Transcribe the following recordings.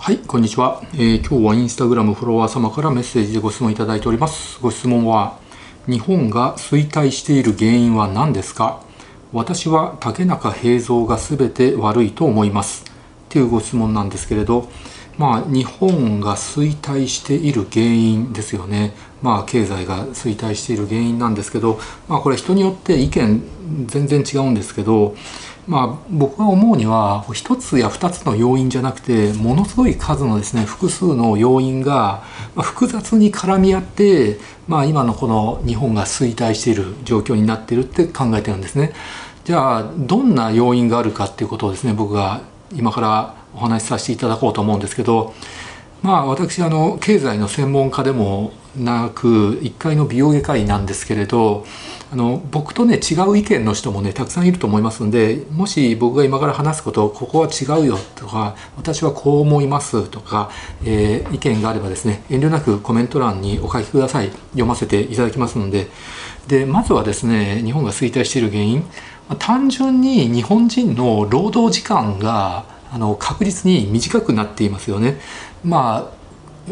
はい、こんにちは、えー、今日はインスタグラムフォロワー様からメッセージでご質問いただいております。ご質問は、日本が衰退している原因は何ですか？私は竹中平蔵が全て悪いと思います。っていうご質問なんですけれど、まあ、日本が衰退している原因ですよね。まあ、経済が衰退している原因なんですけど、まあ、これ人によって意見全然違うんですけど、まあ、僕が思うには一つや二つの要因じゃなくてものすごい数のですね複数の要因が複雑に絡み合って、まあ、今のこの日本が衰退している状況になってるって考えてるんですね。じゃあどんな要因があるかっていうことをですね僕が今からお話しさせていただこうと思うんですけどまあ私あの経済の専門家でもなく1階の美容外科医なんですけれどあの僕とね違う意見の人もねたくさんいると思いますんでもし僕が今から話すことここは違うよとか私はこう思いますとか、えー、意見があればですね遠慮なくコメント欄にお書きください。読ませていただきますので。でまずはですね日本が衰退している原因。単純に日本人の労働時間があの確実に短くなっていますよね。まあ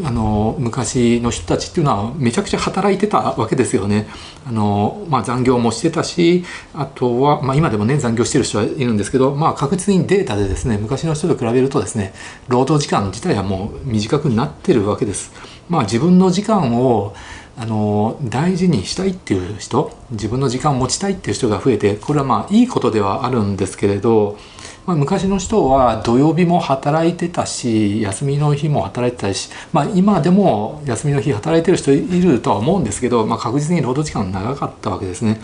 あの昔の人たちっていうのはめちゃくちゃ働いてたわけですよね。あのまあ、残業もしてたしあとは、まあ、今でもね残業してる人はいるんですけど、まあ、確実にデータでですね昔の人と比べるとですね労働時間自体はもう短くなってるわけです。まあ、自分の時間をあの大事にしたいっていう人自分の時間を持ちたいっていう人が増えてこれはまあいいことではあるんですけれどまあ、昔の人は土曜日も働いてたし休みの日も働いてたし、まあ、今でも休みの日働いてる人いるとは思うんですけど、まあ、確実に労働時間長かったわけですね。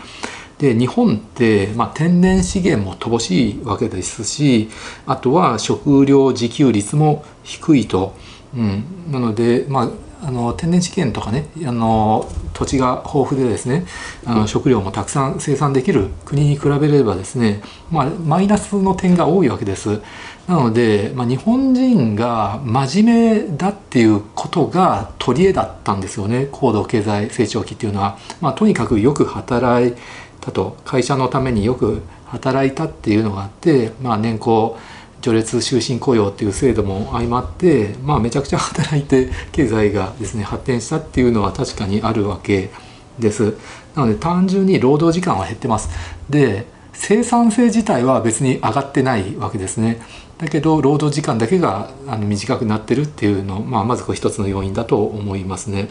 で日本って、まあ、天然資源も乏しいわけですしあとは食料自給率も低いと。うん、なので、まあ、あの天然資源とかねあの土地が豊富でですねあの食料もたくさん生産できる国に比べればですね、まあ、マイナスの点が多いわけです。なので、まあ、日本人が真面目だっていうことが取り柄だったんですよね高度経済成長期っていうのは。まあ、とにかくよく働いたと会社のためによく働いたっていうのがあって、まあ、年功序列終身雇用っていう制度も相まって、まあ、めちゃくちゃ働いて経済がですね発展したっていうのは確かにあるわけです。なので単純に労働時間は減ってます。で生産性自体は別に上がってないわけですね。だけど労働時間だけがあの短くなってるっていうの、まあ、まずこれ一つの要因だと思いますね。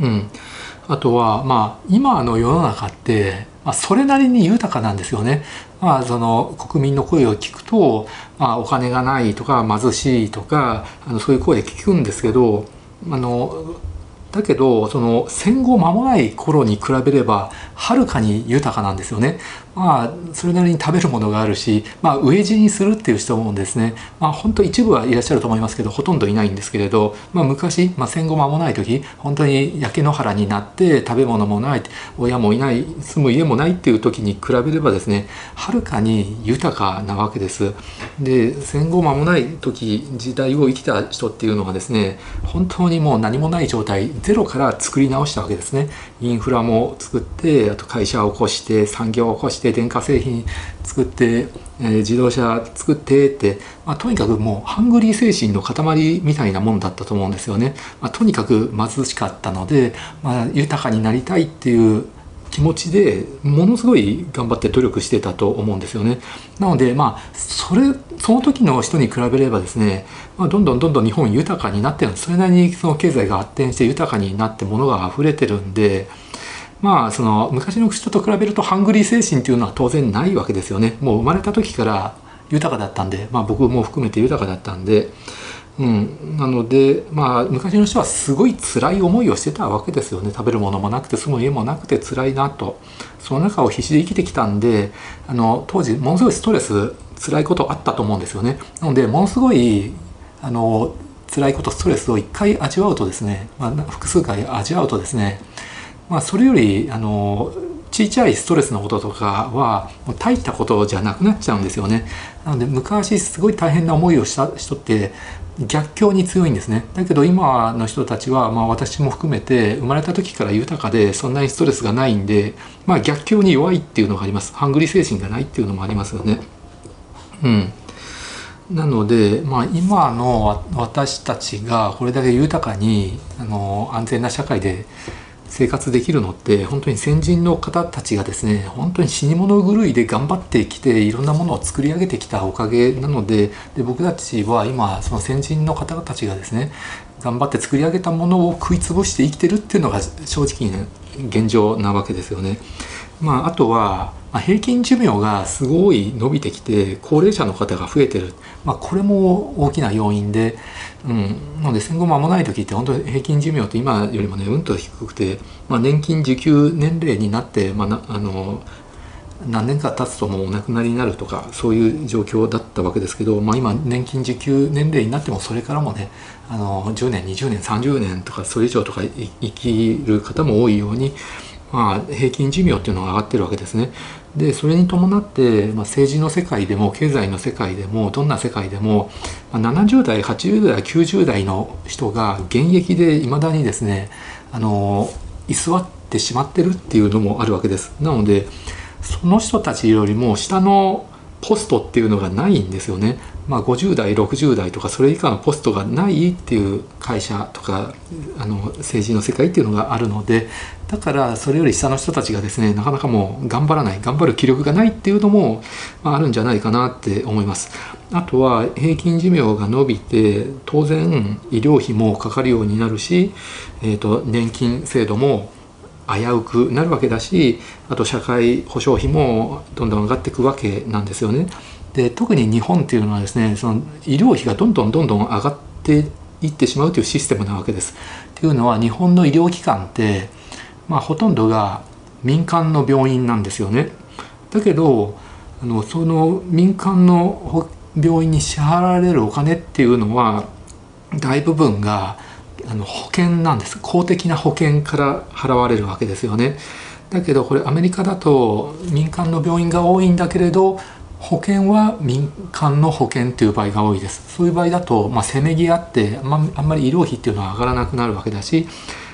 うん、あとはまあ今の世の中ってまあ、それなりに豊かなんですよね。まあ、その国民の声を聞くと、まあ、お金がないとか貧しいとかあのそういう声聞くんですけどあのだけどその戦後間もない頃に比べればはるかに豊かなんですよね。まあそれなりに食べるものがあるし、まあ、飢え死にするっていう人もですね、まあ、本当一部はいらっしゃると思いますけどほとんどいないんですけれど、まあ、昔、まあ、戦後間もない時本当に焼け野原になって食べ物もない親もいない住む家もないっていう時に比べればですねはるかに豊かなわけです。で戦後間もない時時代を生きた人っていうのはですね本当にもう何もない状態ゼロから作り直したわけですね。インフラも作ってあと会社を起こして産業を起こして電化製品作って、えー、自動車作ってって、まあ、とにかくもうハングリー精神の塊みたいなもんだったと思うんですよね。まあ、とにかく貧しかったので、まあ、豊かになりたいっていう気持ちでものすごい頑張って努力してたと思うんですよね。なのでまあそれその時の人に比べればですね、まあ、どんどんどんどん日本豊かになってるそれなりにその経済が発展して豊かになって物が溢れてるんで。まあその昔の人と比べるとハングリー精神っていうのは当然ないわけですよね。もう生まれた時から豊かだったんで、まあ、僕も含めて豊かだったんで、うん、なので、まあ、昔の人はすごい辛い思いをしてたわけですよね。食べるものもなくて住む家もなくて辛いなと。その中を必死で生きてきたんであの当時ものすごいストレス辛いことあったと思うんですよね。なのでものすごいあの辛いことストレスを一回味わうとですね、まあ、複数回味わうとですね、まあ、それよりあのちっちゃいストレスのこととかはもう大したことじゃなくなっちゃうんですよね。なので昔すごい大変な思いをした人って逆境に強いんですね。だけど今の人たちは、まあ、私も含めて生まれた時から豊かでそんなにストレスがないんで、まあ、逆境に弱いっていうのがあります。ハングリー精神がないっていうのもありますよね。うん。なので、まあ、今の私たちがこれだけ豊かにあの安全な社会で生活できるのって本当に先人の方たちがですね本当に死に物狂いで頑張ってきていろんなものを作り上げてきたおかげなのでで僕たちは今その先人の方たちがですね頑張って作り上げたものを食い潰して生きてるっていうのが正直、ね、現状なわけですよね。まあ、あとはま、平均寿命がすごい伸びてきて高齢者の方が増えてる、まあ、これも大きな要因で、うん、なので戦後間もない時って本当に平均寿命って今よりもねうんと低くて、まあ、年金受給年齢になって、まあ、あの何年か経つともうお亡くなりになるとかそういう状況だったわけですけど、まあ、今年金受給年齢になってもそれからもねあの10年20年30年とかそれ以上とか生きる方も多いように、まあ、平均寿命っていうのが上がってるわけですね。でそれに伴って、まあ、政治の世界でも経済の世界でもどんな世界でも、まあ、70代80代90代の人が現役でいまだにですねあの居座ってしまってるっていうのもあるわけです。なのでその人たちよりも下のポストっていうのがないんですよね。まあ、50代60代とかそれ以下のポストがないっていう会社とかあの政治の世界っていうのがあるのでだからそれより下の人たちがですねなかなかもう頑張らない頑張る気力がないっていうのも、まあ、あるんじゃないかなって思います。あとは平均寿命が伸びて当然医療費もかかるようになるし、えーと年金制度も危うくなるわけだしあと社会保障費もどんどん上がっていくわけなんですよね。で特に日本っていうのはですねその医療費がどんどんどんどん上がっていってしまうというシステムなわけです。っていうのは日本の医療機関って、まあ、ほとんどが民間の病院なんですよね。だけどあのその民間の病院に支払われるお金っていうのは大部分があの保険なんです。公的な保険から払われるわけですよね。だけどこれアメリカだと民間の病院が多いんだけれど保険は民間の保険っていう場合が多いです。そういう場合だと、まあ、せめぎ合ってあんまあんまり医療費っていうのは上がらなくなるわけだし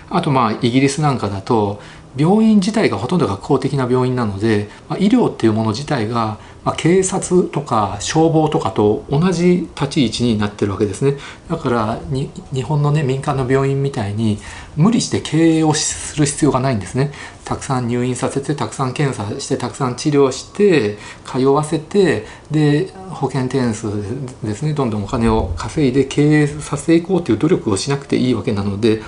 あとまあイギリスなんかだと病院自体がほとんどが公的な病院なので、まあ、医療っていうもの自体が、まあ、警察とか消防とかと同じ立ち位置になってるわけですね。だから日本のね民間の病院みたいに無理して経営をする必要がないんですね。たくさん入院させてたくさん検査してたくさん治療して通わせてで保険点数ですねどんどんお金を稼いで経営させていこうという努力をしなくていいわけなので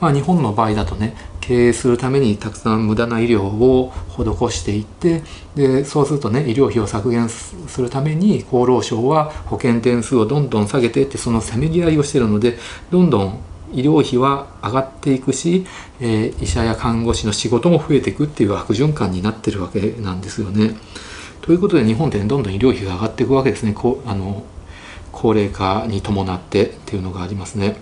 まあ、日本の場合だとね経営するためにたくさん無駄な医療を施していってでそうするとね医療費を削減するために厚労省は保険点数をどんどん下げてってそのせめぎ合いをしてるのでどんどん医療費は上がっていくし、えー、医者や看護師の仕事も増えていくっていう悪循環になってるわけなんですよね。ということで日本って、どんどん医療費が上がっていくわけですねこあの高齢化に伴ってっていうのがありますね。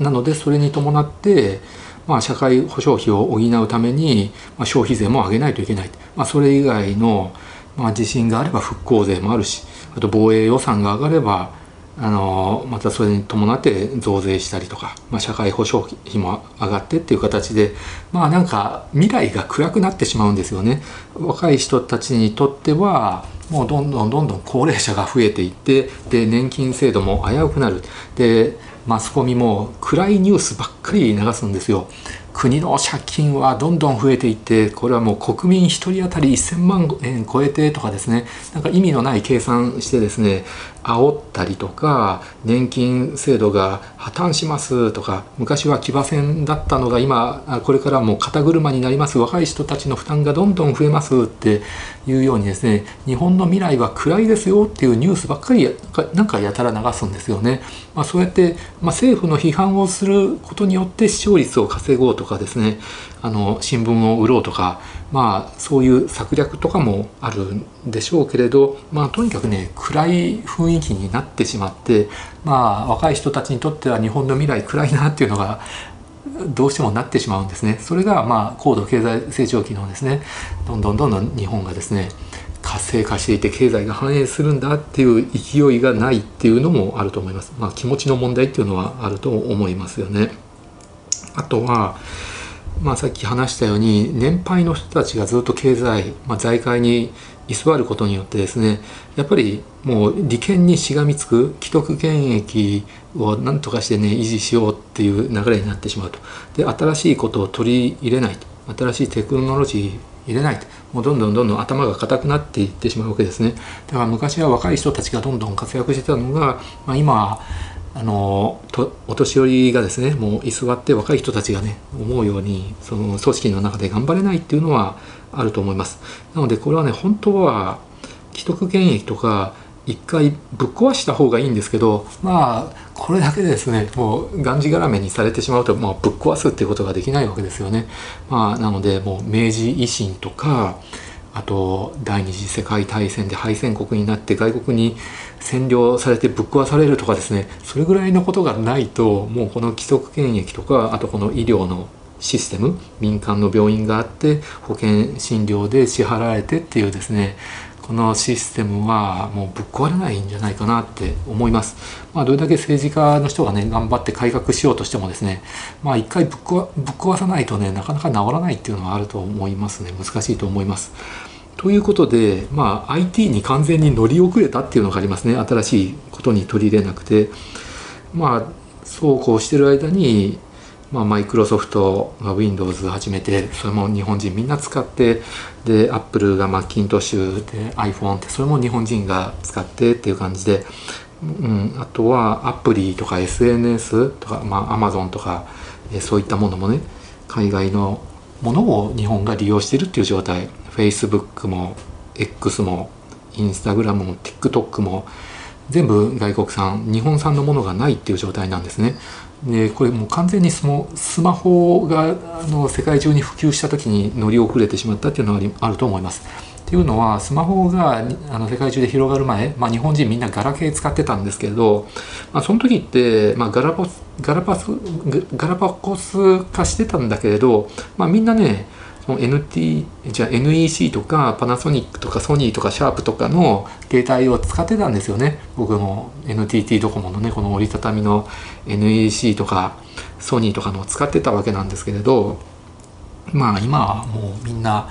なのでそれに伴って、まあ、社会保障費を補うために、まあ、消費税も上げないといけない、まあ、それ以外の、まあ、地震があれば復興税もあるしあと防衛予算が上がればあのまたそれに伴って増税したりとか、まあ、社会保障費も上がってっていう形でまあなんか未来が暗くなってしまうんですよね。若い人たちにとってはもうどんどんどんどん高齢者が増えていってで年金制度も危うくなるでマスコミも暗いニュースばっかり流すんですよ。国の借金はどんどん増えていってこれはもう国民1人当たり1000万円超えてとかですねなんか意味のない計算してですね煽ったりとか年金制度が破綻しますとか昔は騎馬戦だったのが今これからもう肩車になります若い人たちの負担がどんどん増えますっていうようにですね日本の未来は暗いですよっていうニュースばっかりなんかやたら流すんですよね。まあ、そうやって、まあ、政府の批判をすることによって視聴率を稼ごうとかですねあの新聞を売ろうとかまあそういう策略とかもあるんでしょうけれど、まあ、とにかくね暗い雰囲気になってしまってまあ若い人たちにとっては日本の未来暗いなっていうのがどうしてもなってしまうんですね。それがまあ高度経済成長期のですねどんどんどんどん日本がですね活性化していて経済が繁栄するんだっていう勢いがないっていうのもあると思います。まあ、気持ちの問題っていうのはあると思いますよね。あとはまあ、さっき話したように年配の人たちがずっと経済、まあ、財界に居座ることによってですねやっぱりもう利権にしがみつく既得権益を何とかしてね維持しようっていう流れになってしまうと。で新しいことを取り入れないと。新しいテクノロジー入れないと。もうどんどんどんどん頭が硬くなっていってしまうわけですね。だから昔は若い人たちがどんどん活躍してたのが、まあ、今あのお年寄りがですねもう居座って若い人たちがね思うようにその組織の中で頑張れないっていうのはあると思いますなのでこれはね本当は既得権益とか一回ぶっ壊した方がいいんですけどまあこれだけでですねもうがんじがらめにされてしまうと、まあ、ぶっ壊すっていうことができないわけですよね。まあ、なのでもう明治維新とかあと第二次世界大戦で敗戦国になって外国に占領されてぶっ壊されるとかですねそれぐらいのことがないともうこの規則権益とかあとこの医療のシステム民間の病院があって保険診療で支払われてっていうですねこのシステムはもうぶっ壊れないんじゃないかなって思います。まあ、どれだけ政治家の人がね頑張って改革しようとしてもですねまあ一回ぶっ壊さないとねなかなか治らないっていうのはあると思いますね難しいと思います。ということで、まあ、IT に完全に乗り遅れたっていうのがありますね新しいことに取り入れなくてまあそうこうしてる間にまあ、マイクロソフトが Windows 始めてそれも日本人みんな使ってでアップルがマッキントッシュで iPhone ってそれも日本人が使ってっていう感じで、うん、あとはアプリとか SNS とか、まあ、Amazon とかえそういったものもね海外のものを日本が利用してるっていう状態。Facebook も X も Instagram も TikTok も全部外国産日本産のものがないっていう状態なんですね。でこれもう完全にそのスマホがあの世界中に普及した時に乗り遅れてしまったっていうのはあると思います。っていうのはスマホがあの世界中で広がる前、まあ、日本人みんなガラケー使ってたんですけれど、まあ、その時って、まあ、ガラパガラパスガラパコス化してたんだけれど、まあ、みんなねその NT じゃ NEC とかパナソニックとかソニーとかシャープとかの携帯を使ってたんですよね。僕も NTT ドコモのねこの折りたたみの NEC とかソニーとかのを使ってたわけなんですけれどまあ今はもうみんな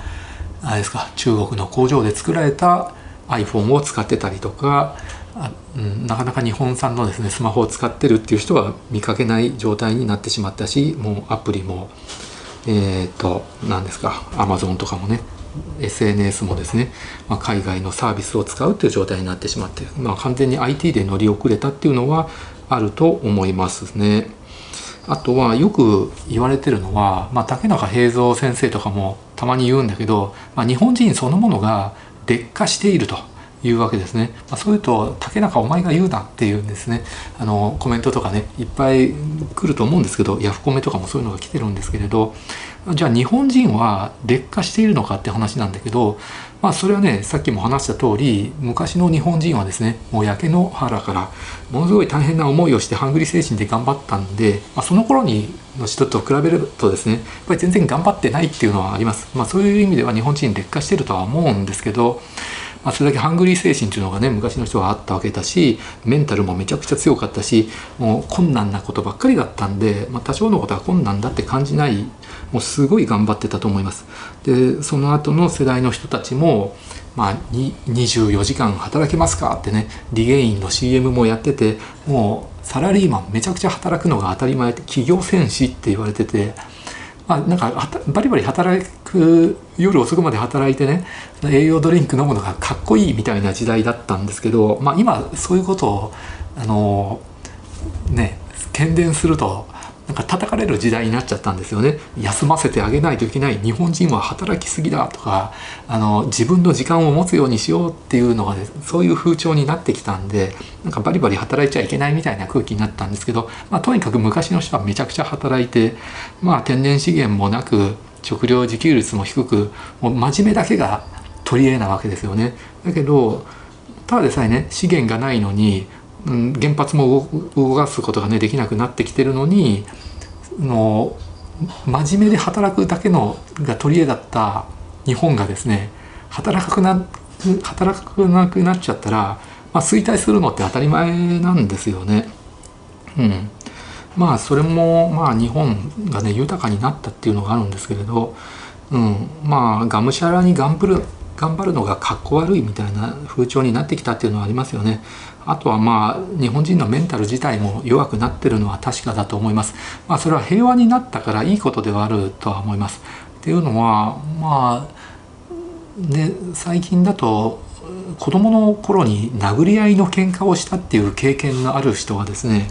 あれですか中国の工場で作られた iPhone を使ってたりとか、うん、なかなか日本産のですねスマホを使ってるっていう人は見かけない状態になってしまったしもうアプリもえっ、ー、と何ですか？アマゾンとかもね SNS もですね、まあ、海外のサービスを使うという状態になってしまって、まあ、完全に IT で乗り遅れたっていうのはあると思いますね。あとはよく言われてるのは、まあ、竹中平蔵先生とかもたまに言うんだけど、まあ、日本人そのものが劣化していると。いうわけですね、まあ、そういうと竹中お前が言うなっていうんですねあのコメントとかねいっぱい来ると思うんですけどヤフコメとかもそういうのが来てるんですけれどじゃあ日本人は劣化しているのかって話なんだけどまあそれはねさっきも話した通り昔の日本人はですねもう焼け野原からものすごい大変な思いをしてハングリー精神で頑張ったんで、まあ、その頃にの人と比べるとですねやっぱり全然頑張ってないっていうのはあります。まあ、そういう意味では日本人劣化してるとは思うんですけどまあ、それだけハングリー精神っていうのがね昔の人はあったわけだしメンタルもめちゃくちゃ強かったしもう困難なことばっかりだったんで、まあ、多少のことは困難だって感じないもうすごい頑張ってたと思います。でその後の世代の人たちもまあ、24時間働けますかってねリゲインの CM もやっててもうサラリーマンめちゃくちゃ働くのが当たり前って企業戦士って言われててまあ、なんかバリバリ働く夜遅くまで働いてね栄養ドリンク飲むのがかっこいいみたいな時代だったんですけど、まあ、今そういうことをあのね喧伝するとなんか叩かれる時代になっちゃったんですよね。休ませてあげないといけない。日本人は働きすぎだとかあの自分の時間を持つようにしようっていうのが、ね、そういう風潮になってきたんでなんかバリバリ働いちゃいけないみたいな空気になったんですけど、まあ、とにかく昔の人はめちゃくちゃ働いて、まあ、天然資源もなく食料自給率も低くもう真面目だけが取り柄なわけですよね。だけどただでさえね資源がないのにうん、原発も動かすことがねできなくなってきてるのにの真面目で働くだけのが取り柄だった日本がですね働かな働かなくなっちゃったら、まあ、衰退するのって当たり前なんですよね。うん、まあそれもまあ日本がね豊かになったっていうのがあるんですけれど、うん、まあがむしゃらに頑張る頑張るのがかっこ悪いみたいな風潮になってきたっていうのはありますよね。あとはまあ日本人のメンタル自体も弱くなってるのは確かだと思います。まあそれは平和になったからいいことではあるとは思います。っていうのはまあね最近だと子供の頃に殴り合いの喧嘩をしたっていう経験のある人はですね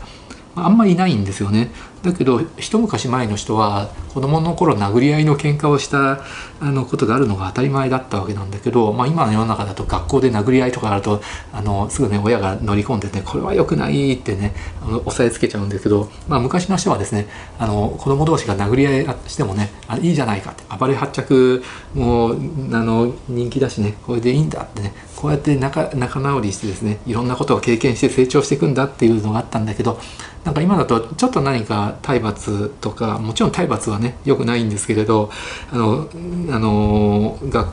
あんまりいないんですよね。だけど一昔前の人は子供の頃殴り合いの喧嘩をしたあのことがあるのが当たり前だったわけなんだけど、まあ、今の世の中だと学校で殴り合いとかあるとあのすぐね親が乗り込んでねこれは良くないってねあの押さえつけちゃうんですけど、まあ、昔の人はですねあの子供同士が殴り合いしてもねあいいじゃないかって暴れ発着もあの人気だしねこれでいいんだってねこうやって仲仲直りしてですねいろんなことを経験して成長していくんだっていうのがあったんだけどなんか今だとちょっと何か体罰とかもちろん体罰はね良くないんですけれどあのあの学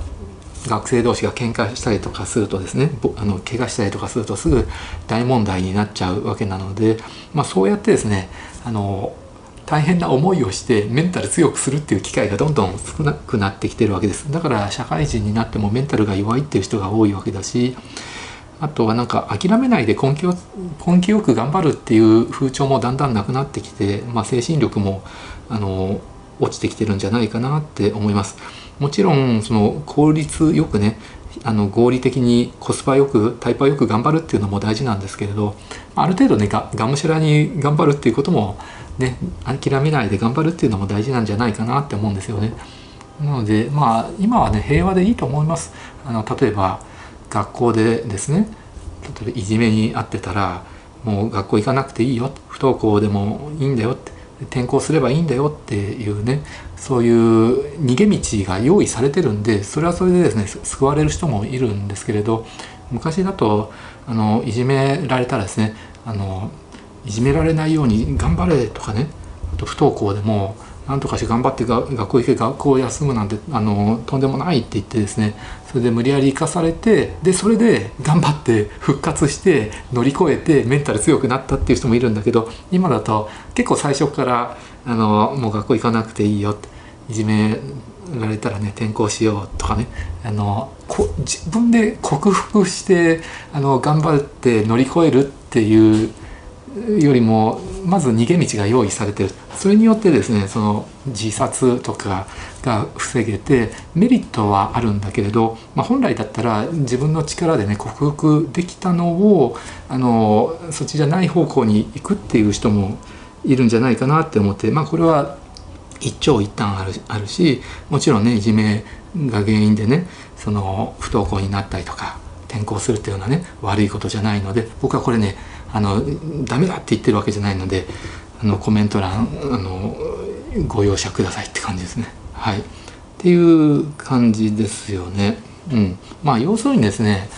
学生同士が喧嘩したりとかするとですねあの怪我したりとかするとすぐ大問題になっちゃうわけなので、まあ、そうやってですねあの大変な思いをしてメンタル強くするっていう機会がどんどん少なくなってきてるわけですだから社会人になってもメンタルが弱いっていう人が多いわけだしあとはなんか諦めないで根気を根気よく頑張るっていう風潮もだんだんなくなってきて、まあ、精神力もあの落ちてきてるんじゃないかなって思います。もちろんその効率よくねあの合理的にコスパよくタイパよく頑張るっていうのも大事なんですけれどある程度ねががむしゃらに頑張るっていうこともね諦めないで頑張るっていうのも大事なんじゃないかなって思うんですよね。なのでまあ今はね平和でいいと思います。あの例えば学校でですね例えばいじめに遭ってたらもう学校行かなくていいよ不登校でもいいんだよって転校すればいいんだよっていうねそういう逃げ道が用意されてるんでそれはそれでですね救われる人もいるんですけれど昔だとあのいじめられたらですねあのいじめられないように頑張れとかね。あと不登校でもなんとかして頑張って学校行け学校を休むなんてあのとんでもないって言ってですね。それで無理やり生かされてでそれで頑張って復活して乗り越えてメンタル強くなったっていう人もいるんだけど今だと結構最初からあのもう学校行かなくていいよっていじめられたらね転校しようとかね。あのこ自分で克服してあの頑張って乗り越えるっていうよりもまず逃げ道が用意されてる。それによってですねその自殺とかが防げてメリットはあるんだけれど、まあ、本来だったら自分の力でね克服できたのをあのそっちじゃない方向に行くっていう人もいるんじゃないかなって思って、まあ、これは一長一短あるあるしもちろんねいじめが原因でねその不登校になったりとか転校するっていうのはね悪いことじゃないので僕はこれねあのダメだって言ってるわけじゃないのであのコメント欄あのご容赦くださいって感じですね。はい、っていう感じですよね。うん、まあ要するにですね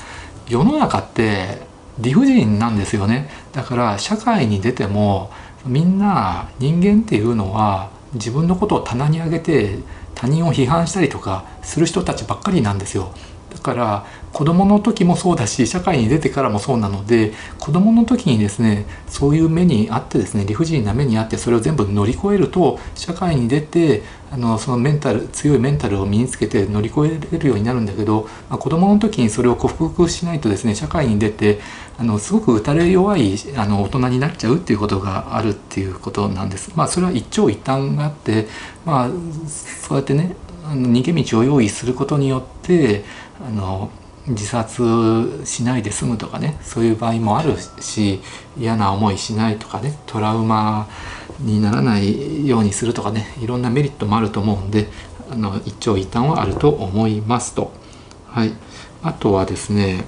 世の中って理不尽なんですよね。だから社会に出てもみんな人間っていうのは自分のことを棚に上げて他人を批判したりとかする人たちばっかりなんですよ。から子どもの時もそうだし社会に出てからもそうなので子どもの時にですねそういう目にあってですね理不尽な目にあってそれを全部乗り越えると社会に出てあのそのメンタル強いメンタルを身につけて乗り越えれるようになるんだけど、まあ、子どもの時にそれを克服しないとですね社会に出てあのすごく打たれ弱いあの大人になっちゃうっていうことがあるっていうことなんです。まあ、それは一長一短があって、まあ、そうやってね逃げ道を用意することによってあの自殺しないで済むとかねそういう場合もあるし嫌な思いしないとかねトラウマにならないようにするとかねいろんなメリットもあると思うんであの一長一短はあると思いますと。はい、あとはですね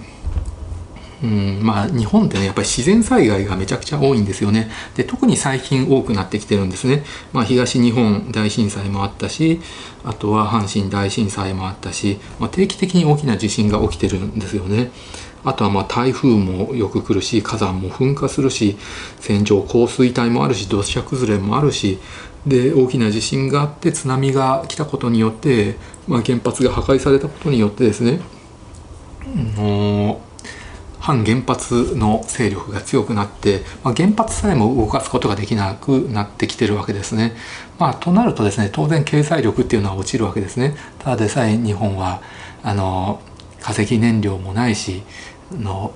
うんまあ、日本ってねやっぱり自然災害がめちゃくちゃ多いんですよね。で特に最近多くなってきてるんですね、まあ、東日本大震災もあったしあとは阪神大震災もあったし、まあ、定期的に大きな地震が起きてるんですよね。あとはまあ台風もよく来るし火山も噴火するし線状降水帯もあるし土砂崩れもあるしで大きな地震があって津波が来たことによって、まあ、原発が破壊されたことによってですね、うん反原発の勢力が強くなって、まあ、原発さえも動かすことができなくなってきてるわけですね。まあ、となるとですね当然経済力っていうのは落ちるわけですね。ただでさえ日本はあの化石燃料もないしの、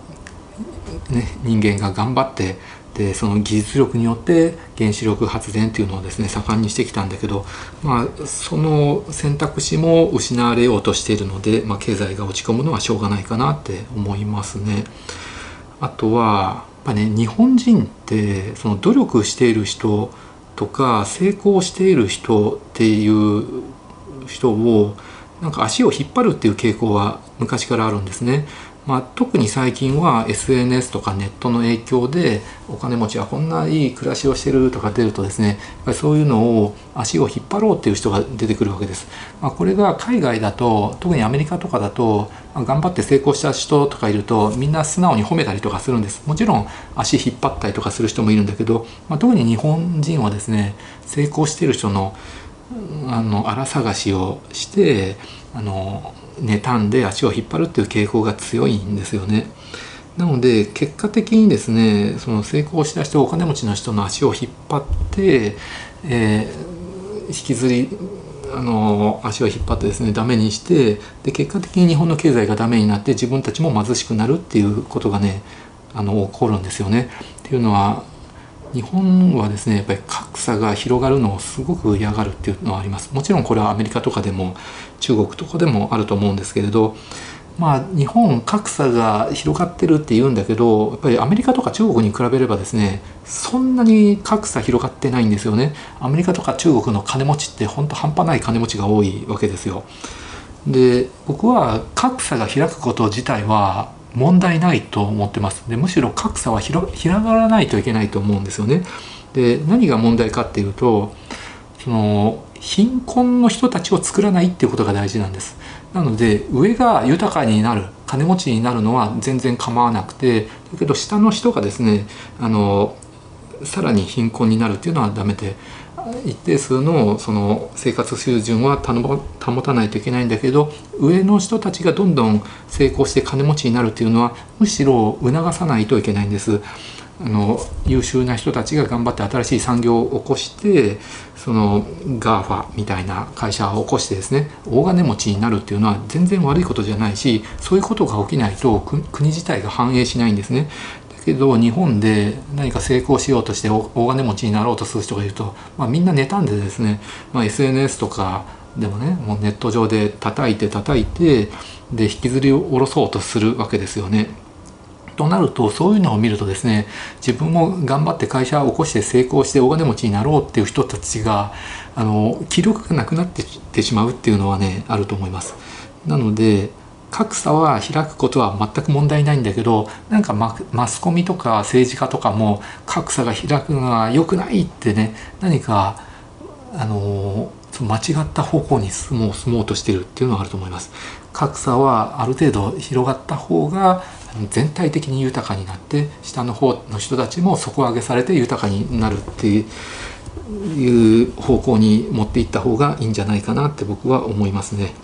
ね、人間が頑張ってでその技術力によって原子力発電っていうのをですね盛んにしてきたんだけど、まあ、その選択肢も失われようとしているので、まあ、経済が落ち込むのはしょうがないかなって思いますね。あとはやっぱね日本人ってその努力している人とか成功している人っていう人をなんか足を引っ張るっていう傾向は昔からあるんですね。まあ、特に最近は SNS とかネットの影響でお金持ちはこんないい暮らしをしてるとか出るとですねやっぱりそういうのを足を引っ張ろうっていう人が出てくるわけです。まあ、これが海外だと特にアメリカとかだと、まあ、頑張って成功した人とかいるとみんな素直に褒めたりとかするんです。もちろん足引っ張ったりとかする人もいるんだけど、まあ、特に日本人はですね成功してる人のあの荒探しをしてあの妬んで足を引っ張るっていう傾向が強いんですよね。なので結果的にですねその成功した人お金持ちの人の足を引っ張って、えー、引きずりあの足を引っ張ってですねダメにしてで結果的に日本の経済がダメになって自分たちも貧しくなるっていうことがねあの起こるんですよね。っていうのは日本はですねやっぱり格差が広がるのをすごく嫌がるっていうのはあります。もちろんこれはアメリカとかでも中国とかでもあると思うんですけれどまあ日本格差が広がってるって言うんだけどやっぱりアメリカとか中国に比べればですねそんなに格差広がってないんですよね。アメリカとか中国の金持ちって本当半端ない金持ちが多いわけですよ。で僕は格差が開くこと自体は問題ないと思ってますでむしろ格差は広がらないといけないと思うんですよね。で何が問題かっていうとその貧困の人たちを作らないっていうことが大事なんです。なので上が豊かになる金持ちになるのは全然構わなくてだけど下の人がですねあのさらに貧困になるっていうのはダメで一定数のその生活水準は保たないといけないんだけど上の人たちがどんどん成功して金持ちになるっていうのはむしろ促さないといけないんです。あの優秀な人たちが頑張って新しい産業を起こしてその GAFA みたいな会社を起こしてですね大金持ちになるっていうのは全然悪いことじゃないしそういうことが起きないと国自体が繁栄しないんですね。けど日本で何か成功しようとして大金持ちになろうとする人がいると、まあ、みんな妬んでですね、まあ、SNS とかでもねもうネット上で叩いて叩いてで引きずり下ろそうとするわけですよね。となるとそういうのを見るとですね自分も頑張って会社を起こして成功して大金持ちになろうっていう人たちがあの気力がなくなってしまうっていうのはねあると思います。なので格差は開くことは全く問題ないんだけどなんかママスコミとか政治家とかも格差が開くのは良くないってね何かあの間違った方向に進もう進もうとしてるっていうのはあると思います。格差はある程度広がった方が全体的に豊かになって下の方の人たちも底上げされて豊かになるっていう方向に持っていった方がいいんじゃないかなって僕は思いますね。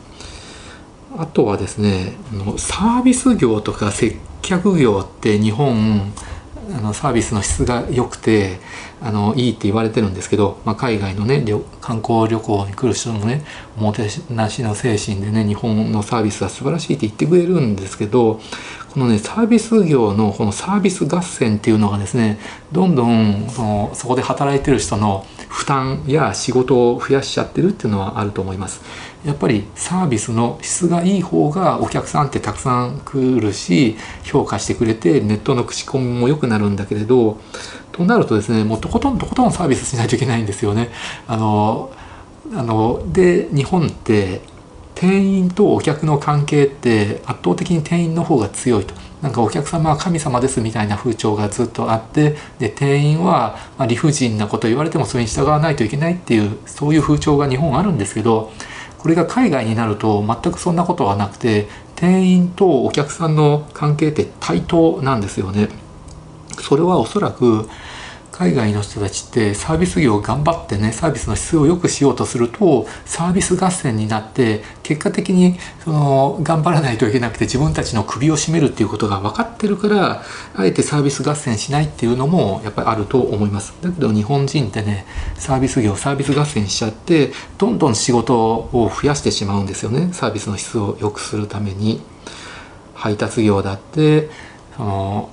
あとはですねサービス業とか接客業って日本あのサービスの質が良くてあのいいって言われてるんですけど、まあ、海外のね観光旅行に来る人もねおもてなしの精神でね日本のサービスは素晴らしいって言ってくれるんですけどこのねサービス業のこのサービス合戦っていうのがですねどんどんそのそこで働いてる人の負担や仕事を増やしちゃってるっていうのはあると思います。やっぱりサービスの質がいい方がお客さんってたくさん来るし評価してくれてネットの口コミも良くなるんだけれどとなるとですねもうとことんとことんサービスしないといけないんですよね。あのあので日本って店員とお客の関係って圧倒的に店員の方が強いとなんかお客様は神様ですみたいな風潮がずっとあってで店員は理不尽なこと言われてもそれに従わないといけないっていうそういう風潮が日本あるんですけどこれが海外になると全くそんなことはなくて店員とお客さんの関係って対等なんですよね。それはおそらく海外の人たちってサービス業を頑張ってねサービスの質を良くしようとするとサービス合戦になって結果的にその頑張らないといけなくて自分たちの首を絞めるっていうことが分かってるからあえてサービス合戦しないっていうのもやっぱりあると思います。だけど日本人ってねサービス業サービス合戦しちゃってどんどん仕事を増やしてしまうんですよね。サービスの質を良くするために。配達業だってその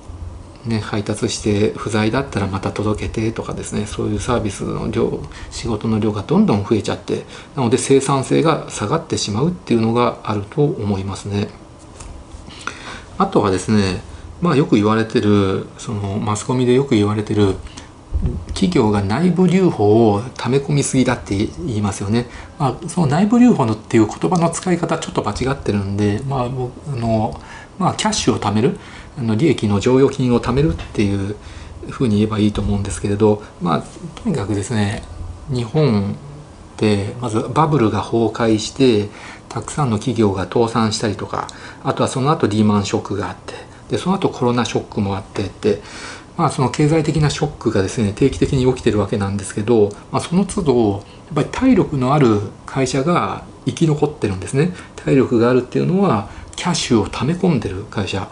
ね、配達して不在だったらまた届けてとかですねそういうサービスの量仕事の量がどんどん増えちゃってなので生産性が下がってしまうっていうのがあると思いますね。あとはですねまあよく言われてるそのマスコミでよく言われてる企業が内部留保を溜め込みすぎだって言いますよね。まあ、その内部留保のっていう言葉の使い方ちょっと間違ってるんで、まあ、あのまあ、キャッシュを貯めるあの利益の剰余金を貯めるっていうふうに言えばいいと思うんですけれど、まあ、とにかくですね日本でまずバブルが崩壊してたくさんの企業が倒産したりとかあとはその後リーマンショックがあってでその後コロナショックもあってってまあその経済的なショックがですね定期的に起きてるわけなんですけど、まあ、その都度やっぱり体力のある会社が生き残ってるんですね。体力があるっていうのはキャッシュを溜め込んでる会社。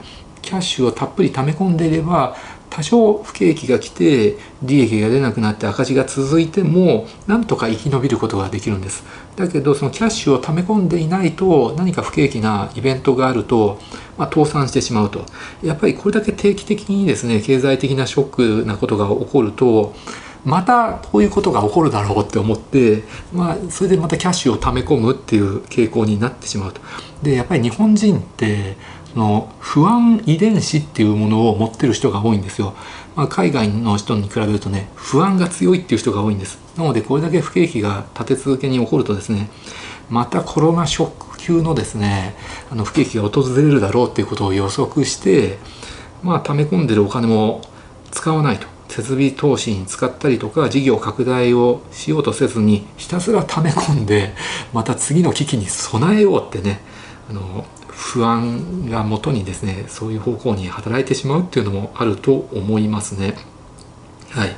キャッシュをたっぷり溜め込んでいれば多少不景気が来て利益が出なくなって赤字が続いてもなんとか生き延びることができるんですだけどそのキャッシュを溜め込んでいないと何か不景気なイベントがあると、まあ、倒産してしまうとやっぱりこれだけ定期的にですね経済的なショックなことが起こるとまたこういうことが起こるだろうって思って、まあ、それでまたキャッシュを溜め込むっていう傾向になってしまうと。でやっぱり日本人っての不安遺伝子っていうものを持ってる人が多いんですよ。まあ、海外の人に比べるとね不安が強いっていう人が多いんです。なのでこれだけ不景気が立て続けに起こるとですねまたコロナショック級のですねあの不景気が訪れるだろうっていうことを予測してまあ溜め込んでるお金も使わないと設備投資に使ったりとか事業拡大をしようとせずにひたすら溜め込んでまた次の危機に備えようってねあの不安がもとにですねそういう方向に働いてしまうっていうのもあると思いますね。はい、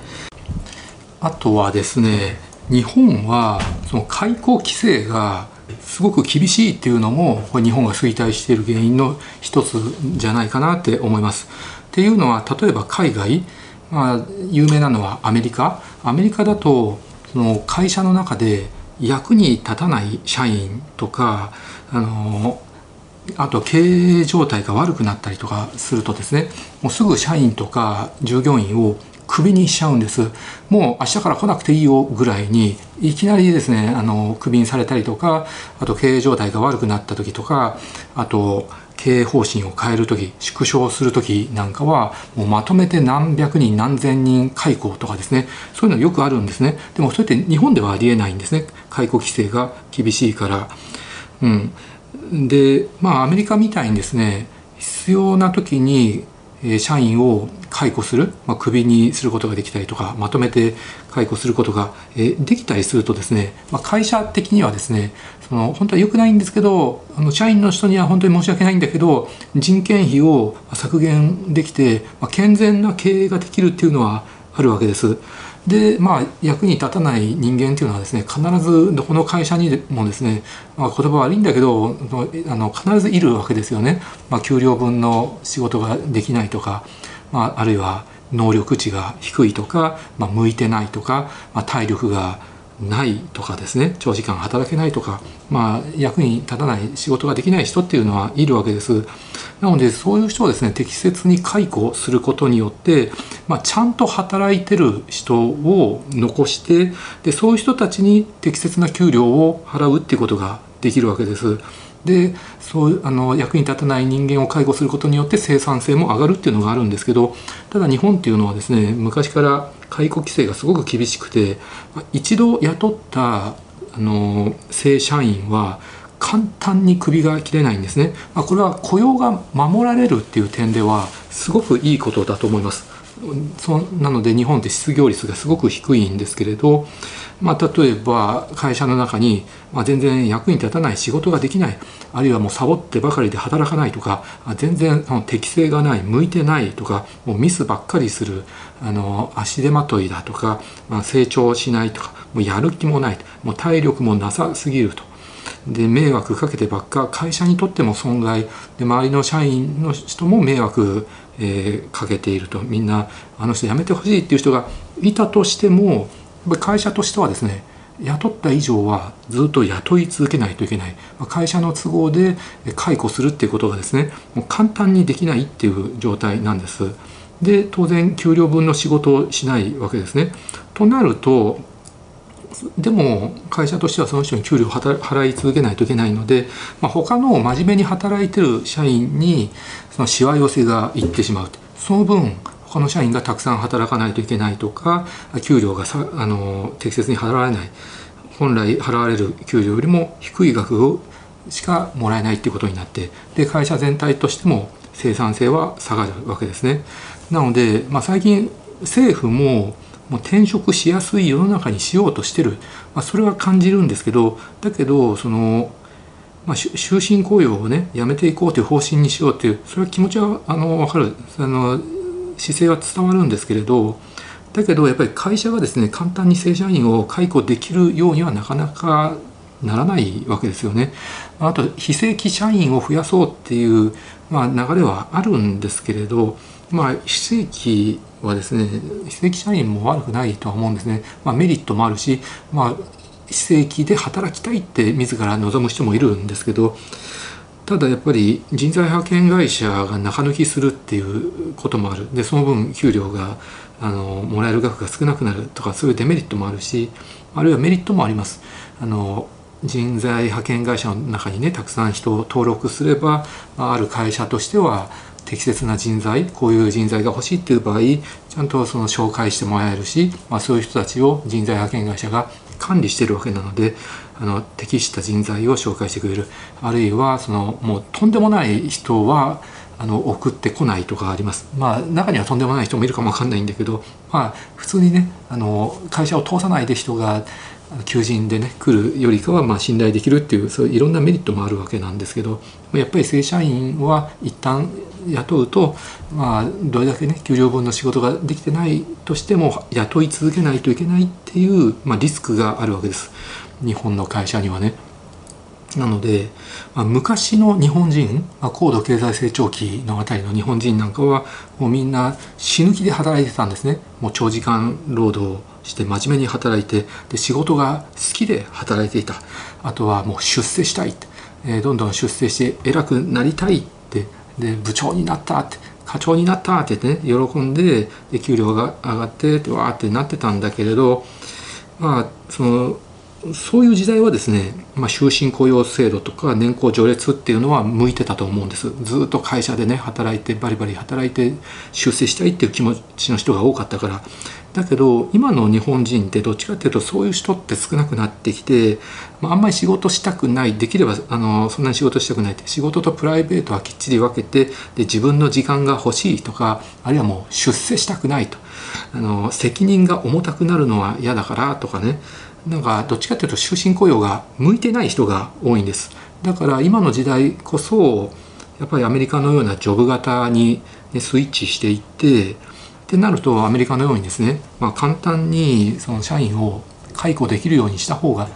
あとはですね日本はその開港規制がすごく厳しいっていうのもこれ日本が衰退している原因の一つじゃないかなって思います。っていうのは例えば海外まあ、有名なのはアメリカアメリカだとその会社の中で役に立たない社員とかあのあと経営状態が悪くなったりとかするとですねもうすぐ社員とか従業員をクビにしちゃうんです。もう明日から来なくていいよぐらいにいきなりですねあのクビにされたりとかあと経営状態が悪くなった時とかあと経営方針を変える時縮小する時なんかはもうまとめて何百人何千人解雇とかですねそういうのよくあるんですね。でもそれって日本ではありえないんですね。解雇規制が厳しいから。うん。でまあアメリカみたいにですね必要な時に社員を解雇する、まあ、クビにすることができたりとかまとめて解雇することができたりするとですね、まあ、会社的にはですねその本当は良くないんですけどあの社員の人には本当に申し訳ないんだけど人件費を削減できて、まあ、健全な経営ができるっていうのはあるわけです。でまあ役に立たない人間っていうのはですね必ずどこの会社にもですね、まあ、言葉悪いんだけどあの必ずいるわけですよね、まあ、給料分の仕事ができないとか、まあ、あるいは能力値が低いとか、まあ、向いてないとか、まあ、体力がないとかですね長時間働けないとか、まあ、役に立たない仕事ができない人っていうのはいるわけです。なのでそういう人をですね適切に解雇することによって、まあ、ちゃんと働いてる人を残してでそういう人たちに適切な給料を払うっていうことができるわけです。でそうあの役に立たない人間を介護することによって生産性も上がるっていうのがあるんですけどただ日本っていうのはですね昔から解雇規制がすごく厳しくて一度雇ったあの正社員は簡単に首が切れないんですね、まあ、これは雇用が守られるっていう点ではすごくいいことだと思いますそなので日本って失業率がすごく低いんですけれど、まあ、例えば会社の中に、まあ、全然役に立たない仕事ができないあるいはもうサボってばかりで働かないとか全然適性がない向いてないとかもうミスばっかりするあの足手まといだとか、まあ、成長しないとかもうやる気もないもう体力もなさすぎると。で迷惑かけてばっか会社にとっても損害で周りの社員の人も迷惑、えー、かけていると。みんなあの人辞めてほしいっていう人がいたとしても会社としてはですね雇った以上はずっと雇い続けないといけない。会社の都合で解雇するっていうことがですねもう簡単にできないっていう状態なんです。で当然給料分の仕事をしないわけですね。となるとでも会社としてはその人に給料を払い続けないといけないので、まあ、他の真面目に働いてる社員にそのしわ寄せがいってしまうその分他の社員がたくさん働かないといけないとか給料がさあの適切に払われない本来払われる給料よりも低い額をしかもらえないっていうことになってで会社全体としても生産性は下がるわけですね。なので、まあ、最近政府ももう転職しやすい世の中にしようとしてる、まあ、それは感じるんですけどだけどその、まあ、終身雇用をねやめていこうという方針にしようというそれは気持ちはあの分かるあの姿勢は伝わるんですけれどだけどやっぱり会社がですね簡単に正社員を解雇できるようにはなかなかならないわけですよね。あと非正規社員を増やそうっていう、まあ、流れはあるんですけれど、まあ、非正規はですね非正規社員も悪くないとは思うんですね、まあ、メリットもあるし、まあ、非正規で働きたいって自ら望む人もいるんですけどただやっぱり人材派遣会社が中抜きするっていうこともあるでその分給料があのもらえる額が少なくなるとかそういうデメリットもあるしあるいはメリットもあります。あの人材派遣会社の中にねたくさん人を登録すればある会社としては適切な人材こういう人材が欲しいっていう場合ちゃんとその紹介してもらえるし、まあ、そういう人たちを人材派遣会社が管理してるわけなのであの適した人材を紹介してくれる。あるいはそのもうとんでもない人はあの送ってこないとかあります。まあ中にはとんでもない人もいるかもわかんないんだけどまあ普通にねあの会社を通さないで人が求人でね来るよりかはま信頼できるっていうそういういろんなメリットもあるわけなんですけどやっぱり正社員は一旦雇うと、まあ、どれだけね給料分の仕事ができてないとしても雇い続けないといけないっていう、まあ、リスクがあるわけです日本の会社にはね。なので、まあ、昔の日本人、まあ、高度経済成長期のあたりの日本人なんかはもうみんな死ぬ気で働いてたんですねもう長時間労働して真面目に働いてで仕事が好きで働いていた。あとはもう出世したいって、えー、どんどん出世して偉くなりたいって。で部長になったって。課長になったってね喜んでで給料が上がってってわーってなってたんだけれどまあそのそういう時代はですね、まあ、終身雇用制度とか年功序列っていうのは向いてたと思うんです。ずっと会社でね働いてバリバリ働いて出世したいっていう気持ちの人が多かったから。だけど今の日本人ってどっちかっていうとそういう人って少なくなってきて、まあ、あんまり仕事したくないできればあのそんなに仕事したくないって仕事とプライベートはきっちり分けてで自分の時間が欲しいとかあるいはもう出世したくないと。あの責任が重たくなるのは嫌だからとかね。なんかどっちかっていうと終身雇用が向いてない人が多いんですだから今の時代こそやっぱりアメリカのようなジョブ型に、ね、スイッチしていってってなるとアメリカのようにですね、まあ、簡単にその社員を解雇できるようにした方が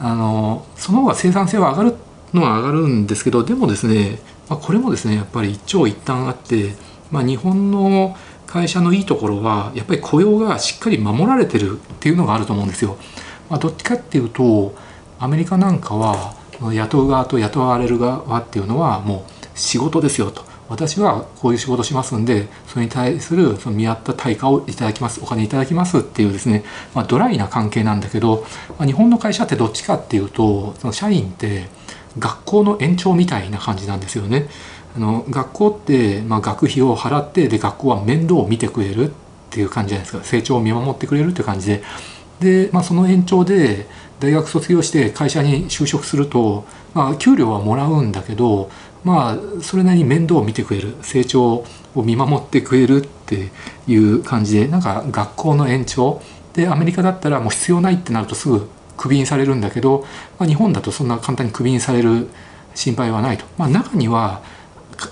あのその方が生産性は上がるのは上がるんですけどでもですね、まあ、これもですねやっぱり一長一短あって、まあ、日本の会社のいいところはやっぱり雇用がしっかり守られてるっていうのがあると思うんですよ。まあ、どっちかっていうとアメリカなんかは雇う側と雇われる側っていうのはもう仕事ですよと。私はこういう仕事しますんでそれに対するその見合った対価をいただきます。お金いただきますっていうですね、まあ、ドライな関係なんだけど、まあ、日本の会社ってどっちかっていうとその社員って学校の延長みたいな感じなんですよね。あの学校って、まあ、学費を払ってで学校は面倒を見てくれるっていう感じじゃないですか。成長を見守ってくれるっていう感じで。で、まあ、その延長で大学卒業して会社に就職すると、まあ、給料はもらうんだけどまあそれなりに面倒を見てくれる成長を見守ってくれるっていう感じでなんか学校の延長。でアメリカだったらもう必要ないってなるとすぐクビにされるんだけど、まあ、日本だとそんな簡単にクビにされる心配はないと、まあ、中には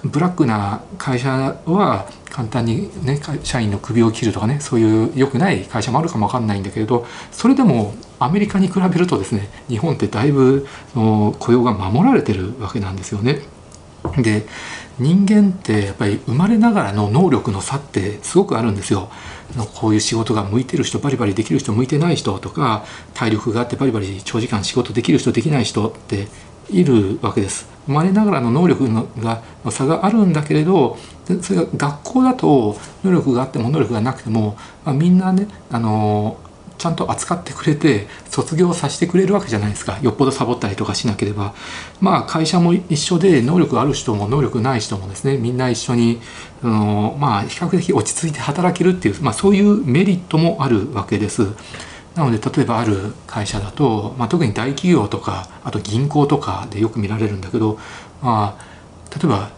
ブラックな会社は簡単にね社員の首を切るとかねそういう良くない会社もあるかもわかんないんだけれどそれでもアメリカに比べるとですね日本ってだいぶ雇用が守られてるわけなんですよね。で人間ってやっぱり生まれながらの能力の差ってすごくあるんですよ。こういう仕事が向いてる人バリバリできる人向いてない人とか体力があってバリバリ長時間仕事できる人できない人っているわけです。生まれながらの能力のが差があるんだけれどそれが学校だと能力があっても能力がなくても、まあ、みんなねあのちゃんと扱ってくれて卒業させてくれるわけじゃないですかよっぽどサボったりとかしなければまあ会社も一緒で能力ある人も能力ない人もですねみんな一緒にあのまあ比較的落ち着いて働けるっていう、まあ、そういうメリットもあるわけです。なので例えばある会社だと、まあ、特に大企業とかあと銀行とかでよく見られるんだけど、まあ、例えば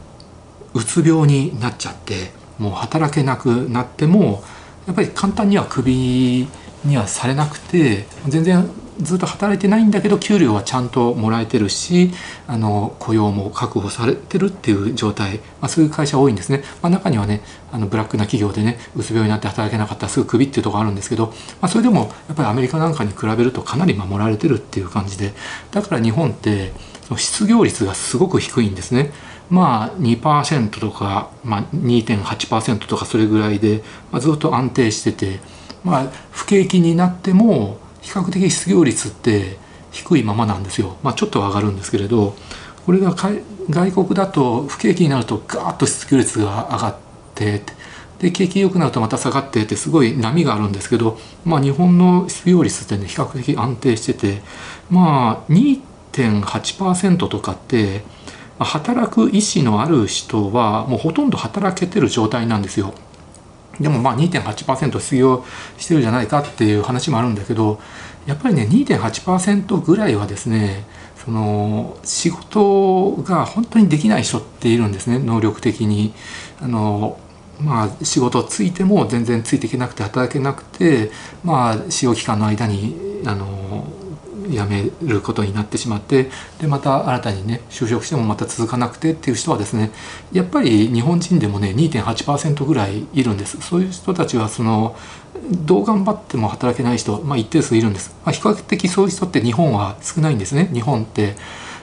うつ病になっちゃってもう働けなくなってもやっぱり簡単には首にはされなくて全然ずっと働いてないんだけど給料はちゃんともらえてるしあの雇用も確保されてるっていう状態、まあ、そういう会社多いんですね、まあ、中にはねあのブラックな企業でねうつ病になって働けなかったらすぐクビっていうところあるんですけど、まあ、それでもやっぱりアメリカなんかに比べるとかなり守られてるっていう感じでだから日本ってその失業率がすごく低いんですね。まあ2%とか、まあ、2.8%とかそれぐらいで、まあ、ずっと安定してて、まあ、不景気になっても比較的失業率って低いままなんですよ、まあ、ちょっと上がるんですけれどこれが外国だと不景気になるとガーッと失業率が上がってで景気良くなるとまた下がってってすごい波があるんですけど、まあ、日本の失業率ってね比較的安定しててまあ2.8%とかって働く意思のある人はもうほとんど働けてる状態なんですよ。でもまあ2.8%失業してるじゃないかっていう話もあるんだけどやっぱりね2.8%ぐらいはですねその仕事が本当にできない人っているんですね能力的に。あのまあ、仕事ついても全然ついていけなくて働けなくて、まあ、使用期間の間にあの辞めることになってしまってでまた新たにね就職してもまた続かなくてっていう人はですねやっぱり日本人でもね2.8%ぐらいいるんです。そういう人たちはそのどう頑張っても働けない人、まあ、一定数いるんです、まあ、比較的そういう人って日本は少ないんですね。日本って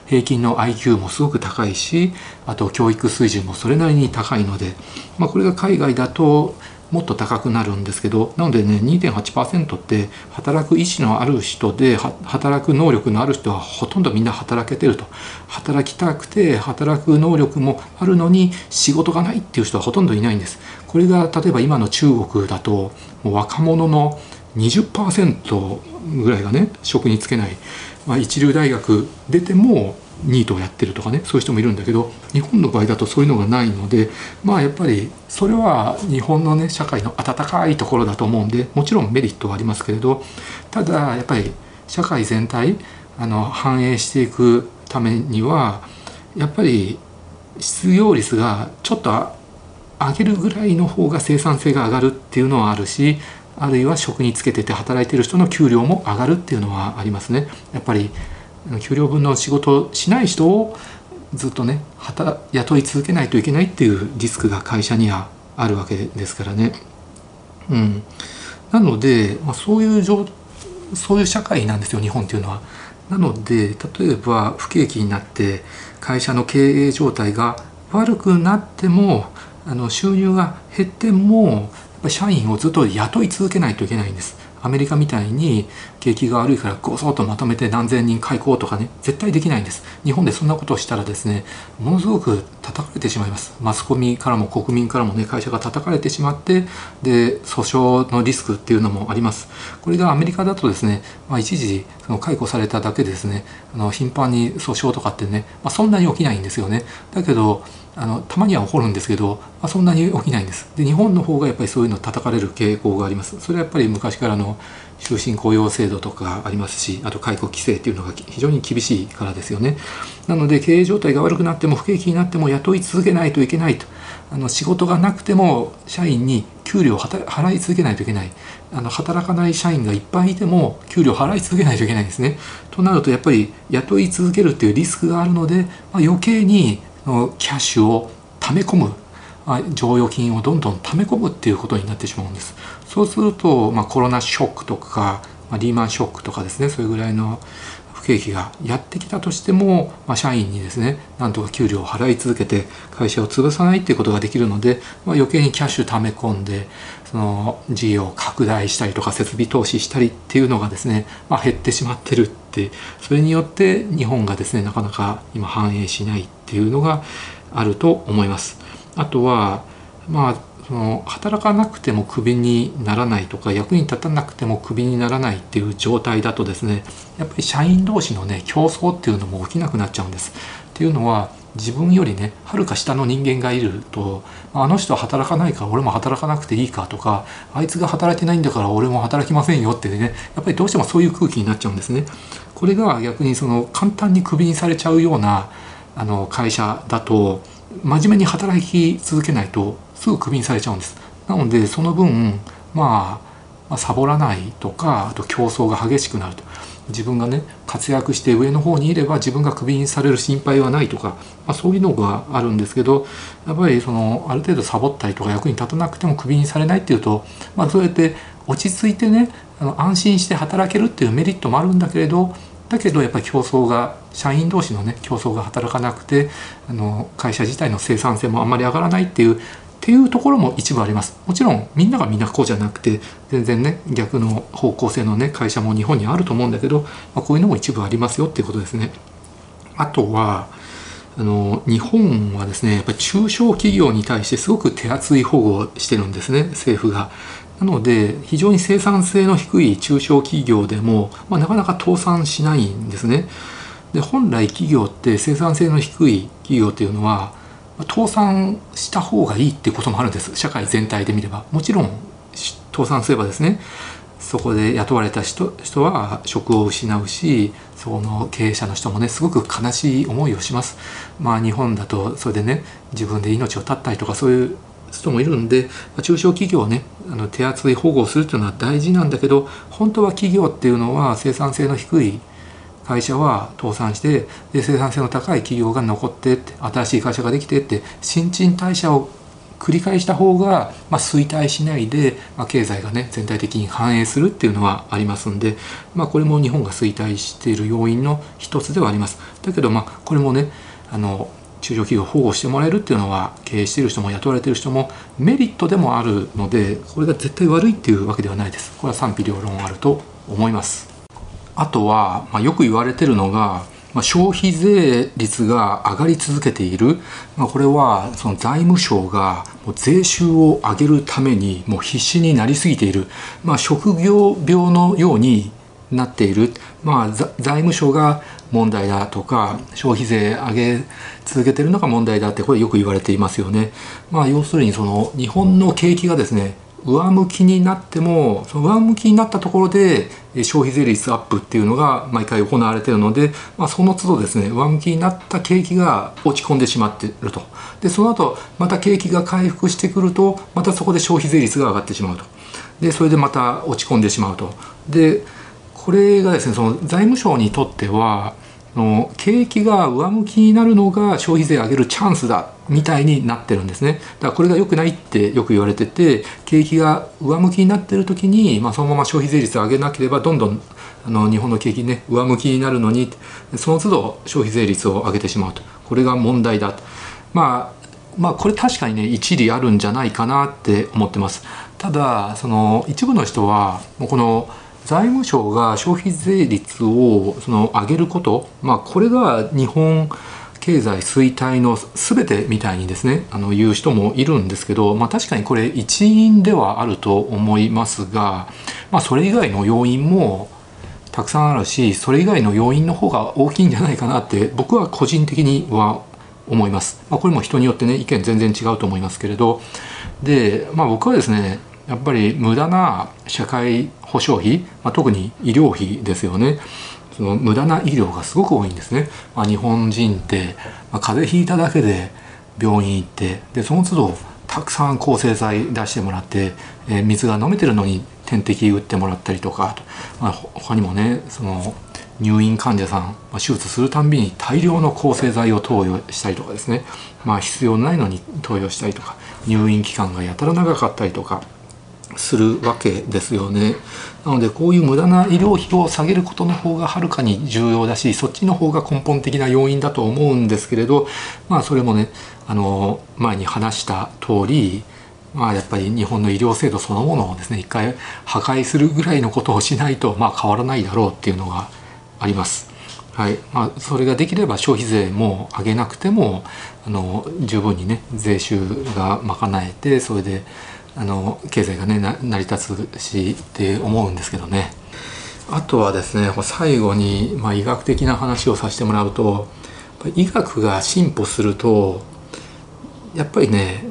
平均の IQ もすごく高いしあと教育水準もそれなりに高いので、まあ、これが海外だともっと高くなるんですけどなのでね2.8%って働く意思のある人で働く能力のある人はほとんどみんな働けてると。働きたくて働く能力もあるのに仕事がないっていう人はほとんどいないんです。これが例えば今の中国だともう若者の20%ぐらいがね職に就けない、まあ、一流大学出てもニートをやってるとかねそういう人もいるんだけど日本の場合だとそういうのがないのでまあやっぱりそれは日本のね社会の温かいところだと思うんでもちろんメリットはありますけれどただやっぱり社会全体あの反映していくためにはやっぱり失業率がちょっと上げるぐらいの方が生産性が上がるっていうのはあるしあるいは職につけてて働いてる人の給料も上がるっていうのはありますね。やっぱり給料分の仕事をしない人をずっとね雇い続けないといけないっていうリスクが会社にはあるわけですからね。うん、なので、まあ、そういう状そういう社会なんですよ日本っていうのは。なので例えば不景気になって会社の経営状態が悪くなってもあの収入が減ってもやっぱ社員をずっと雇い続けないといけないんです。アメリカみたいに景気が悪いからごそっとまとめて何千人解雇とかね絶対できないんです。日本でそんなことをしたらですねものすごく叩かれてしまいます。マスコミからも国民からもね会社が叩かれてしまってで訴訟のリスクっていうのもあります。これがアメリカだとですね、まあ、一時その解雇されただけですねあの頻繁に訴訟とかってね、まあ、そんなに起きないんですよね。だけどあのたまには起こるんですけど、まあ、そんなに起きないんです。で日本の方がやっぱりそういうの叩かれる傾向があります。それはやっぱり昔からの終身雇用制度とかありますしあと解雇規制っていうのが非常に厳しいからですよね。なので経営状態が悪くなっても不景気になっても雇い続けないといけないと。あの仕事がなくても社員に給料を払い続けないといけない。あの働かない社員がいっぱいいても給料払い続けないといけないんですね。となるとやっぱり雇い続けるっていうリスクがあるので、まあ、余計にキャッシュを溜め込む。剰余金をどんどん溜め込むっていうことになってしまうんです。そうすると、まあ、コロナショックとか、まあ、リーマンショックとかですね。それぐらいの不景気がやってきたとしても、まあ、社員にですねなんとか給料を払い続けて会社を潰さないっていうことができるので、まあ、余計にキャッシュ溜め込んでその事業を拡大したりとか設備投資したりっていうのがですね、まあ、減ってしまってるってそれによって日本がですねなかなか今反映しないっていうのがあると思います。あとはまあその働かなくてもクビにならないとか役に立たなくてもクビにならないっていう状態だとですねやっぱり社員同士のね競争っていうのも起きなくなっちゃうんです。っていうのは自分よりねはるか下の人間がいるとあの人は働かないから俺も働かなくていいかとかあいつが働いてないんだから俺も働きませんよってねやっぱりどうしてもそういう空気になっちゃうんですね。これが逆にその簡単にクビにされちゃうようなあの会社だと真面目に働き続けないとすぐクビにされちゃうんですなのでその分まあまあ、サボらないとかあと競争が激しくなると自分がね活躍して上の方にいれば自分がクビにされる心配はないとか、まあ、そういうのがあるんですけどやっぱりそのある程度サボったりとか役に立たなくてもクビにされないっていうと、まあ、そうやって落ち着いてねあの安心して働けるっていうメリットもあるんだけれどだけどやっぱり競争が社員同士のね競争が働かなくてあの会社自体の生産性もあんまり上がらないっていうっていうところも一部あります。もちろんみんながみんなこうじゃなくて全然ね逆の方向性のね会社も日本にあると思うんだけど、まあ、こういうのも一部ありますよっていうことですね。あとはあの日本はですねやっぱり中小企業に対してすごく手厚い保護をしてるんですね政府が。なので非常に生産性の低い中小企業でも、まあ、なかなか倒産しないんですね。で本来企業って生産性の低い企業っていうのは倒産した方がいいっていうこともあるんです。社会全体で見れば。もちろん倒産すればですねそこで雇われた人人は職を失うしその経営者の人もねすごく悲しい思いをします。まあ日本だとそれでね自分で命を絶ったりとかそういう人もいるんで中小企業をねあの手厚い保護をするっていうのは大事なんだけど本当は企業っていうのは生産性の低い会社は倒産してで生産性の高い企業が残ってって新しい会社ができてって新陳代謝を繰り返した方が、まあ、衰退しないで、まあ、経済がね全体的に反映するっていうのはありますんで、まあ、これも日本が衰退している要因の一つではあります。だけどまあこれもねあの中小企業を保護してもらえるっていうのは経営している人も雇われている人もメリットでもあるのでこれが絶対悪いっていうわけではないですこれは賛否両論あると思いますあとは、まあ、よく言われてるのが、まあ、消費税率が上がり続けている、まあ、これはその財務省がもう税収を上げるためにもう必死になりすぎている、まあ、職業病のようになっている、まあ、財務省が問題だとか消費税上げ続けてるのが問題だってこれよく言われていますよね。まあ、要するにその日本の景気がですね上向きになってもその上向きになったところで消費税率アップっていうのが毎回行われてるので、まあ、その都度ですね上向きになった景気が落ち込んでしまってると。でその後また景気が回復してくるとまたそこで消費税率が上がってしまうと。でそれでまた落ち込んでしまうと。でこれがですねその財務省にとってはの景気が上向きになるのが消費税上げるチャンスだみたいになってるんですね。だからこれが良くないってよく言われてて景気が上向きになってる時に、まあ、そのまま消費税率を上げなければどんどんあの日本の景気ね上向きになるのにその都度消費税率を上げてしまうと。これが問題だと。まあまあこれ確かにね一理あるんじゃないかなって思ってます。ただその一部の人はもうこの財務省が消費税率をその上げること、まあ、これが日本経済衰退の全てみたいにですねあの言う人もいるんですけど、まあ、確かにこれ一因ではあると思いますが、まあ、それ以外の要因もたくさんあるしそれ以外の要因の方が大きいんじゃないかなって僕は個人的には思います。まあ、これも人によってね意見全然違うと思いますけれどで、まあ、僕はですねやっぱり無駄な社会保障費、まあ、特に医療費ですよねその無駄な医療がすごく多いんですね。まあ、日本人って、まあ、風邪ひいただけで病院行ってでその都度たくさん抗生剤出してもらって、えー、水が飲めてるのに点滴打ってもらったりとかまあ、他にもねその入院患者さん、まあ、手術するたんびに大量の抗生剤を投与したりとかですね、まあ、必要ないのに投与したりとか入院期間がやたら長かったりとかするわけですよね。なのでこういう無駄な医療費を下げることの方がはるかに重要だしそっちの方が根本的な要因だと思うんですけれどまあそれもねあの前に話した通りまあやっぱり日本の医療制度そのものをですね一回破壊するぐらいのことをしないとまあ変わらないだろうっていうのがあります。はいまあ、それができれば消費税も上げなくてもあの十分にね税収が賄えてそれであの経済がね成り立つしって思うんですけどね。あとはですね最後に、まあ、医学的な話をさせてもらうと医学が進歩するとやっぱりね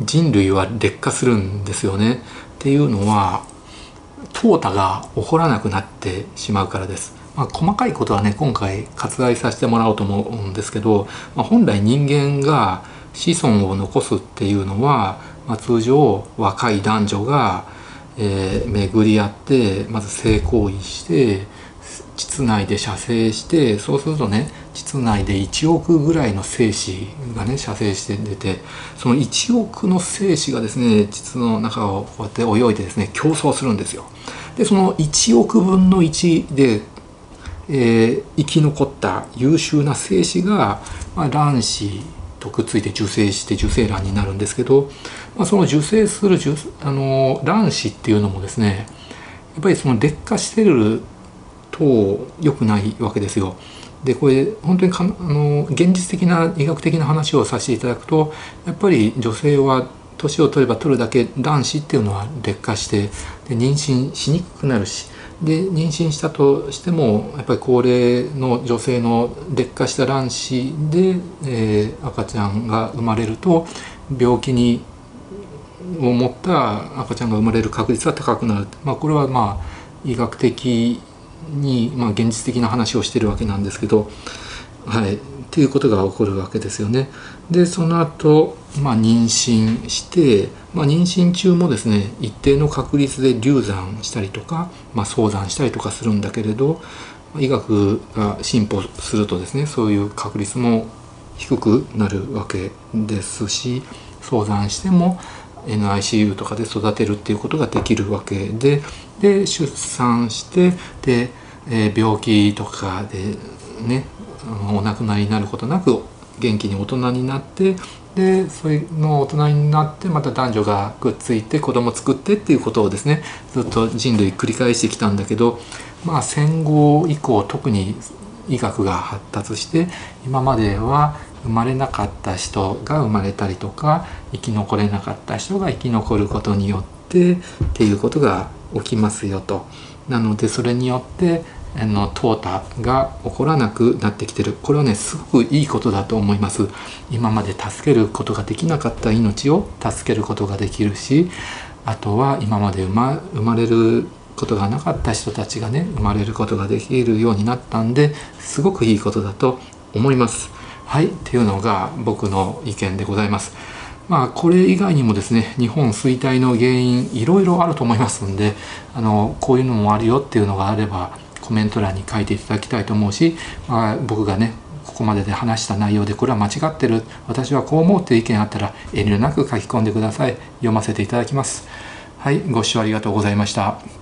人類は劣化するんですよね。っていうのは淘汰が起こらなくなってしまうからです。まあ、細かいことはね今回割愛させてもらおうと思うんですけど、まあ、本来人間が子孫を残すっていうのは、まあ、通常若い男女が、えー、巡り合ってまず性行為して膣内で射精してそうするとね膣内で1億ぐらいの精子がね射精して出てその1億の精子がですね膣の中をこうやって泳いでですね競争するんですよ。でその1億分の1でえー、生き残った優秀な精子が、まあ、卵子とくっついて受精して受精卵になるんですけど、まあ、その受精するあの卵子っていうのもですねやっぱりその劣化してると良くないわけですよ。でこれ本当にかあの現実的な医学的な話をさせていただくとやっぱり女性は年を取れば取るだけ卵子っていうのは劣化してで妊娠しにくくなるしで妊娠したとしてもやっぱり高齢の女性の劣化した卵子で、えー、赤ちゃんが生まれると病気にを持った赤ちゃんが生まれる確率が高くなる、まあ、これはまあ医学的に、まあ、現実的な話をしてるわけなんですけど、はい、っていうことが起こるわけですよね。でその後、まあ妊娠して、まあ、妊娠中もですね一定の確率で流産したりとか、まあ、早産したりとかするんだけれど医学が進歩するとですねそういう確率も低くなるわけですし早産しても NICU とかで育てるっていうことができるわけでで出産してで、えー、病気とかでねお亡くなりになることなく元気に大人になってでそれの大人になってまた男女がくっついて子供作ってっていうことをですねずっと人類繰り返してきたんだけどまあ戦後以降特に医学が発達して今までは生まれなかった人が生まれたりとか生き残れなかった人が生き残ることによってっていうことが起きますよと。なのでそれによってあの淘汰が起こらなくなってきてる。これはねすごくいいことだと思います。今まで助けることができなかった命を助けることができるしあとは今まで生ま生まれることがなかった人たちがね生まれることができるようになったんですごくいいことだと思います。はいっていうのが僕の意見でございます。まあ、これ以外にもですね日本衰退の原因いろいろあると思いますんであのこういうのもあるよっていうのがあればコメント欄に書いていただきたいと思うし、まあ、僕がねここまでで話した内容でこれは間違ってる私はこう思うっていう意見あったら遠慮なく書き込んでください。読ませていただきます。はいご視聴ありがとうございました。